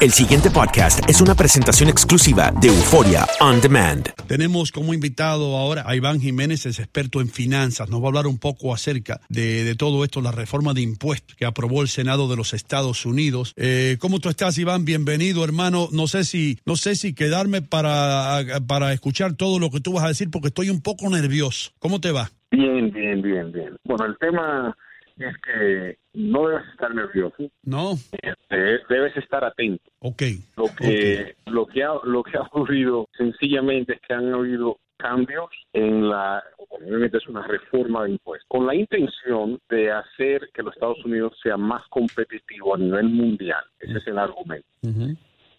El siguiente podcast es una presentación exclusiva de Euforia On Demand. Tenemos como invitado ahora a Iván Jiménez, es experto en finanzas. Nos va a hablar un poco acerca de, de todo esto, la reforma de impuestos que aprobó el Senado de los Estados Unidos. Eh, ¿Cómo tú estás, Iván? Bienvenido, hermano. No sé si, no sé si quedarme para, para escuchar todo lo que tú vas a decir porque estoy un poco nervioso. ¿Cómo te va? Bien, bien, bien, bien. Bueno, el tema es que no debes estar nervioso. No. Este, debes estar atento. Ok. Lo que, lo que ha, lo que ha ocurrido sencillamente es que han habido cambios en la, obviamente es una reforma de impuestos, con la intención de hacer que los Estados Unidos sea más competitivo a nivel mundial. Ese es el argumento.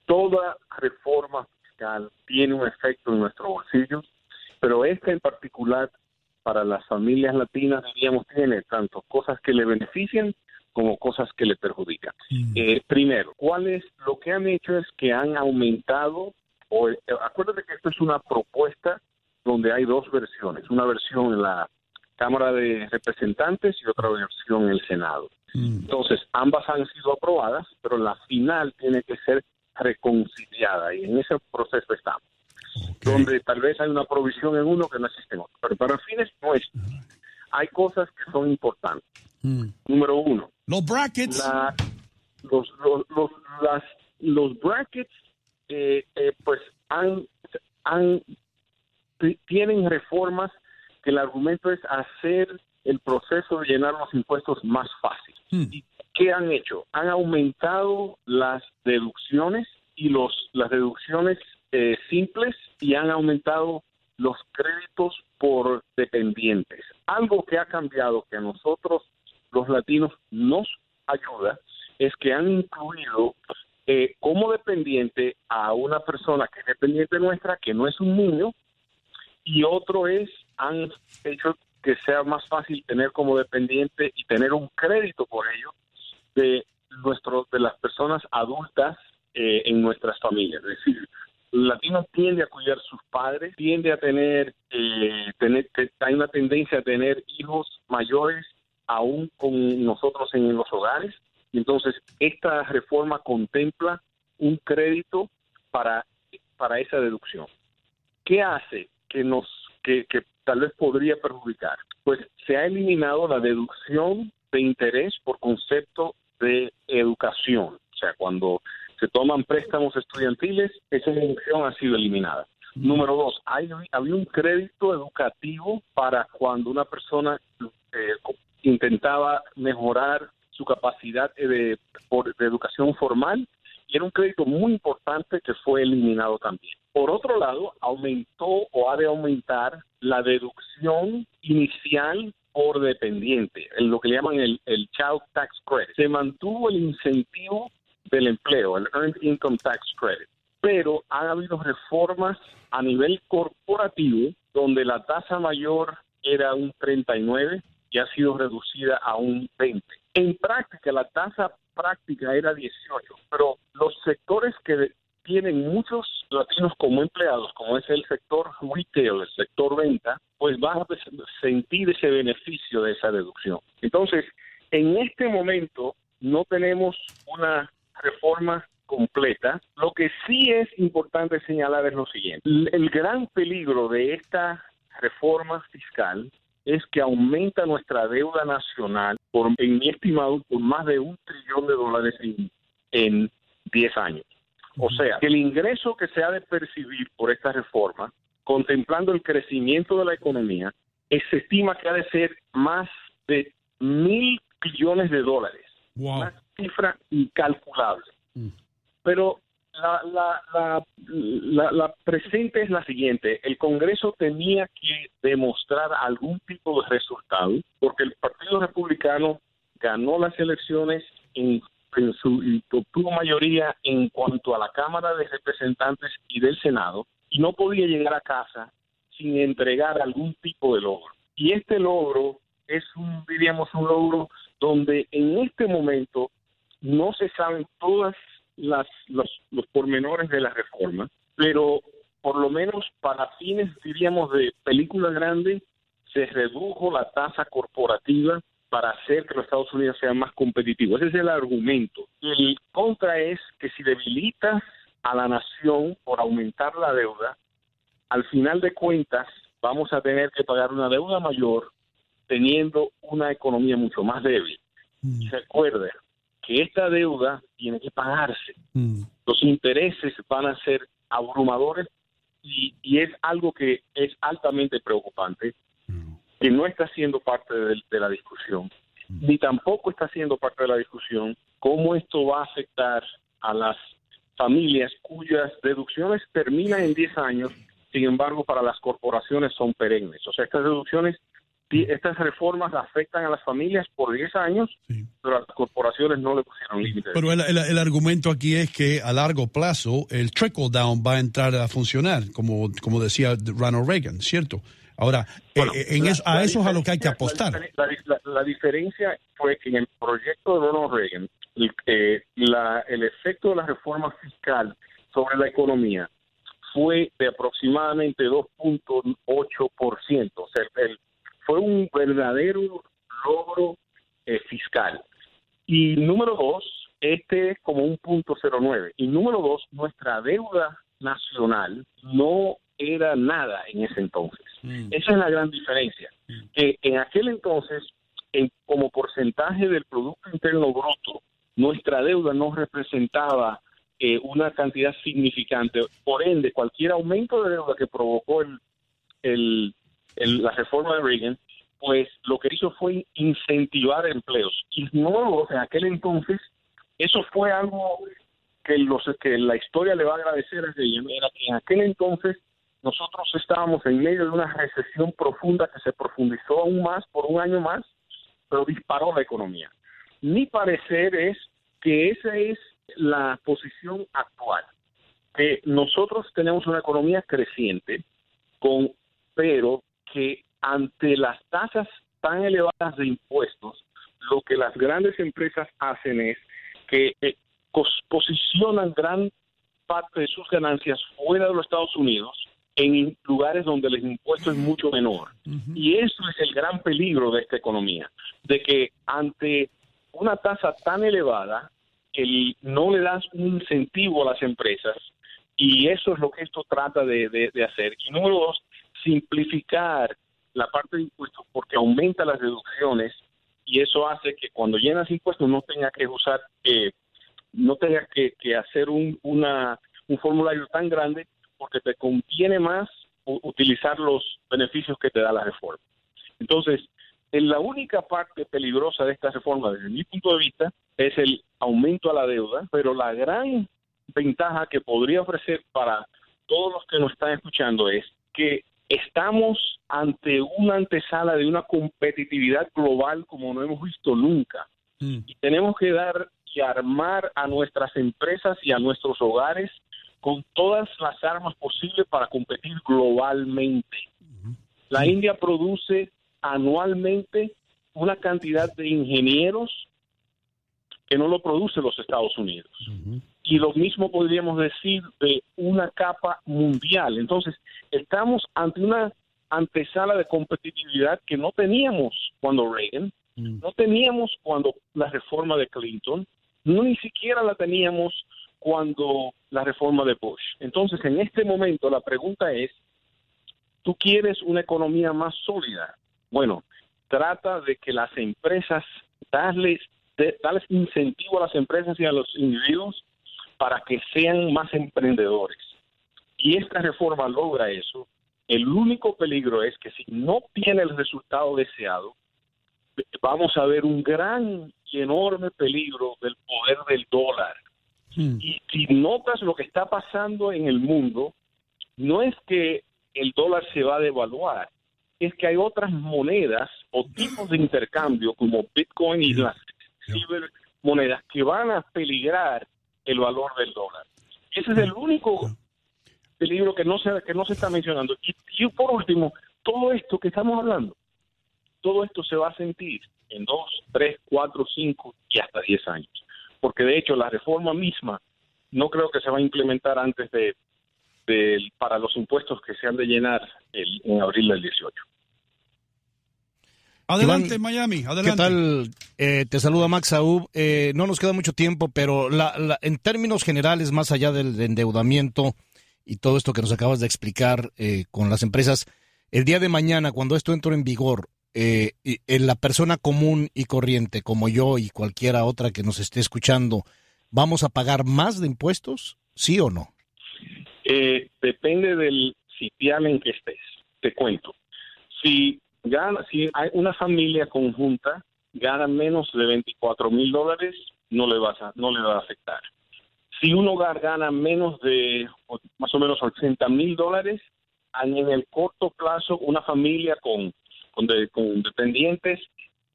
Toda reforma fiscal tiene un efecto en nuestros bolsillos, pero esta en particular para las familias latinas, diríamos, tiene tanto cosas que le benefician como cosas que le perjudican. Eh, primero, ¿cuál es lo que han hecho? Es que han aumentado, o, eh, acuérdate que esto es una propuesta donde hay dos versiones, una versión en la Cámara de Representantes y otra versión en el Senado. Mm. Entonces, ambas han sido aprobadas, pero la final tiene que ser reconciliada y en ese proceso estamos Donde tal vez hay una provisión en uno que no existe en otro. Pero para fines nuestros, hay cosas que son importantes. Mm. Número uno, Los brackets. la- los, los, los, las, los brackets, eh, eh, pues, han, han, ti- tienen reformas que el argumento es hacer el proceso de llenar los impuestos más fácil. Mm. ¿Y qué han hecho? Han aumentado las deducciones y los las deducciones eh, simples y han aumentado los créditos por dependientes. Algo que ha cambiado que a nosotros los latinos nos ayuda es que han incluido eh, como dependiente a una persona que es dependiente nuestra, que no es un niño, y otro es, han hecho que sea más fácil tener como dependiente y tener un crédito por ello de nuestro, de las personas adultas eh, en nuestras familias. Es decir, latino tiende a cuidar sus padres, tiende a tener, eh, tener te- hay una tendencia a tener hijos mayores aún con nosotros en los hogares. Entonces, esta reforma contempla un crédito para, para esa deducción. ¿Qué hace que nos que, que tal vez podría perjudicar? Pues se ha eliminado la deducción de interés por concepto de educación. O sea, cuando se toman préstamos estudiantiles, esa deducción ha sido eliminada. Número dos, hay, había un crédito educativo para cuando una persona eh, intentaba mejorar su capacidad de, por- de educación formal y era un crédito muy importante que fue eliminado también. Por otro lado, aumentó o ha de aumentar la deducción inicial por dependiente, en lo que le llaman el, el Child Tax Credit. Se mantuvo el incentivo del empleo, el Earned Income Tax Credit, pero han habido reformas a nivel corporativo donde la tasa mayor era un 39 y ha sido reducida a un 20. En práctica, la tasa práctica era 18, pero los sectores que tienen muchos latinos como empleados, como es el sector retail, el sector venta, pues van a sentir ese beneficio de esa deducción. Entonces, en este momento no tenemos una reforma completa. Lo que sí es importante señalar es lo siguiente. El, gran peligro de esta reforma fiscal es que aumenta nuestra deuda nacional, por, en mi estimado, por más de un trillón de dólares en, en 10 años. O sea, que el ingreso que se ha de percibir por esta reforma, contemplando el crecimiento de la economía, eh, se estima que ha de ser más de mil billones de dólares. Wow. Cifra incalculable. Mm. Pero la, la, la, la, presente es la siguiente. El Congreso tenía que demostrar algún tipo de resultado porque el Partido Republicano ganó las elecciones en, en su, y obtuvo mayoría en cuanto a la Cámara de Representantes y del Senado y no podía llegar a casa sin entregar algún tipo de logro. Y este logro es un, diríamos, un logro donde en este momento no se saben todas las los, los pormenores de la reforma, pero por lo menos para fines, diríamos, de película grande, se redujo la tasa corporativa para hacer que los Estados Unidos sean más competitivos. Ese es el argumento. El contra es que si debilitas a la nación por aumentar la deuda, al final de cuentas vamos a tener que pagar una deuda mayor teniendo una economía mucho más débil. Mm. Que esta deuda tiene que pagarse. Mm. Los intereses van a ser abrumadores y, es algo que es altamente preocupante, mm. que no está siendo parte de, de la discusión, ni tampoco está siendo parte de la discusión cómo esto va a afectar a las familias cuyas deducciones terminan en 10 años, sin embargo para las corporaciones son perennes. O sea, estas deducciones estas reformas afectan a las familias por 10 años, pero a las corporaciones no le pusieron límites. Pero el, argumento aquí es que a largo plazo el trickle down va a entrar a funcionar, como, como decía Ronald Reagan, ¿cierto? Ahora, eh, en eso, a eso es a lo que hay que apostar. La, diferencia fue que en el proyecto de Ronald Reagan, el, eh, el efecto de la reforma fiscal sobre la economía fue de aproximadamente 2.8%. O sea, el, fue un verdadero logro eh, fiscal. Y número dos, este es como un punto 09. Y número dos, nuestra deuda nacional no era nada en ese entonces. Mm. Esa es la gran diferencia. Mm. Que en aquel entonces, en, como porcentaje del Producto Interno Bruto, nuestra deuda no representaba eh, una cantidad significante. Por ende, cualquier aumento de deuda que provocó el, el, la reforma de Reagan, pues lo que hizo fue incentivar empleos. Y no, en aquel entonces, eso fue algo que, los, que la historia le va a agradecer a Reagan, era que en aquel entonces nosotros estábamos en medio de una recesión profunda que se profundizó aún más por un año más, pero disparó la economía. Mi parecer es que esa es la posición actual, que nosotros tenemos una economía creciente, con, pero que ante las tasas tan elevadas de impuestos, lo que las grandes empresas hacen es que eh, posicionan gran parte de sus ganancias fuera de los Estados Unidos en lugares donde el impuesto es mucho menor. Y eso es el gran peligro de esta economía, de que ante una tasa tan elevada, el, no le das un incentivo a las empresas y eso es lo que esto trata de, de hacer. Y número dos, simplificar la parte de impuestos porque aumenta las deducciones y eso hace que cuando llenas impuestos no tenga que usar, eh, no tengas que, hacer un, una, un formulario tan grande porque te conviene más utilizar los beneficios que te da la reforma. Entonces, en la única parte peligrosa de esta reforma, desde mi punto de vista, es el aumento a la deuda, pero la gran ventaja que podría ofrecer para todos los que nos están escuchando es que estamos ante una antesala de una competitividad global como no hemos visto nunca. Mm. Y tenemos que dar y armar a nuestras empresas y a nuestros hogares con todas las armas posibles para competir globalmente. La India produce anualmente una cantidad de ingenieros que no lo produce los Estados Unidos y lo mismo podríamos decir de una capa mundial. Entonces, estamos ante una antesala de competitividad que no teníamos cuando Reagan, mm. no teníamos cuando la reforma de Clinton, no ni siquiera la teníamos cuando la reforma de Bush. Entonces, en este momento la pregunta es, ¿tú quieres una economía más sólida? Bueno, trata de que las empresas, darles, darles incentivo a las empresas y a los individuos para que sean más emprendedores. Y esta reforma logra eso. El único peligro es que si no tiene el resultado deseado, vamos a ver un gran y enorme peligro del poder del dólar. Hmm. Y si notas lo que está pasando en el mundo, no es que el dólar se va a devaluar, es que hay otras monedas o tipos de intercambio como Bitcoin y las cibermonedas que van a peligrar el valor del dólar. Ese es el único peligro que no se, que no se está mencionando. Y, por último, todo esto que estamos hablando, todo esto se va a sentir en dos, tres, cuatro, cinco y hasta diez años. Porque de hecho la reforma misma no creo que se va a implementar antes de, para los impuestos que se han de llenar el, en abril del 18. Adelante, Miami, adelante. ¿Qué tal? Eh, te saluda Max Saúl. Eh, no nos queda mucho tiempo, pero la, en términos generales, más allá del endeudamiento y todo esto que nos acabas de explicar eh, con las empresas, el día de mañana, cuando esto entre en vigor, eh, en la persona común y corriente, como yo y cualquiera otra que nos esté escuchando, ¿vamos a pagar más de impuestos? ¿Sí o no? depende del sitial en que estés. Te cuento. Si gana, si hay una familia conjunta gana menos de 24 mil dólares, no le vas a, no le va a afectar. Si un hogar gana menos de más o menos 80 mil dólares, en el corto plazo una familia con, con, dependientes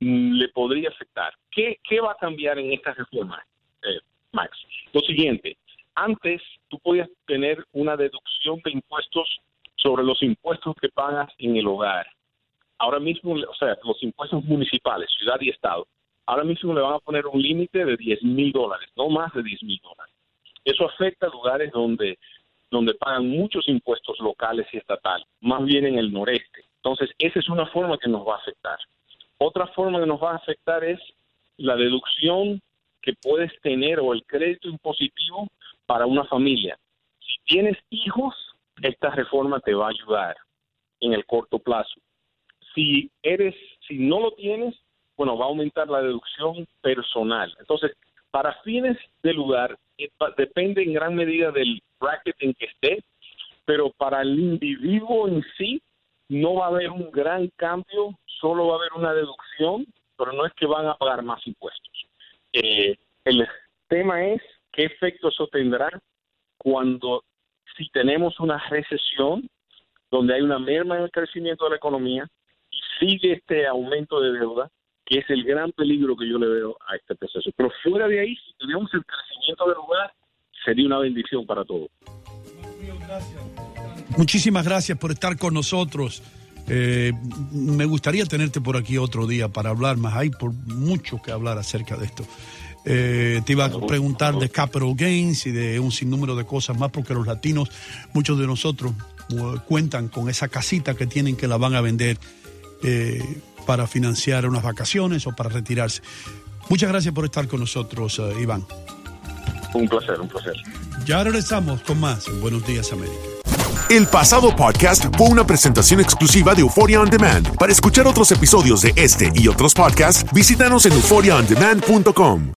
mm, le podría afectar. ¿Qué, ¿Qué, va a cambiar en esta reforma, eh, Max? Lo siguiente, antes tú podías tener una deducción de impuestos sobre los impuestos que pagas en el hogar ahora mismo, o sea, los impuestos municipales, ciudad y estado, ahora mismo le van a poner un límite de 10 mil dólares, no más de 10 mil dólares. Eso afecta a lugares donde, donde pagan muchos impuestos locales y estatales, más bien en el noreste. Entonces, esa es una forma que nos va a afectar. Otra forma que nos va a afectar es la deducción que puedes tener o el crédito impositivo para una familia. Si tienes hijos, esta reforma te va a ayudar en el corto plazo. Si eres, si no lo tienes, bueno, va a aumentar la deducción personal. Entonces, para fines del lugar, eh, depende en gran medida del bracket en que esté, pero para el individuo en sí no va a haber un gran cambio, solo va a haber una deducción, pero no es que van a pagar más impuestos. Eh, el tema es qué efecto eso tendrá cuando si tenemos una recesión donde hay una merma en el crecimiento de la economía, sigue este aumento de deuda, que es el gran peligro que yo le veo a este proceso. Pero fuera de ahí, si tuviéramos el crecimiento del lugar, sería una bendición para todos. Muchísimas gracias por estar con nosotros. Eh, me gustaría tenerte por aquí otro día para hablar más. Hay por mucho que hablar acerca de esto. Eh, te iba a preguntar de capital gains y de un sinnúmero de cosas más, porque los latinos, muchos de nosotros, eh, cuentan con esa casita que tienen que la van a vender eh, para financiar unas vacaciones o para retirarse. Muchas gracias por estar con nosotros, eh, Iván. Un placer, un placer. Ya regresamos con más Buenos Días América. El pasado podcast fue una presentación exclusiva de Euphoria On Demand. Para escuchar otros episodios de este y otros podcasts, visítanos en euphoriaondemand.com.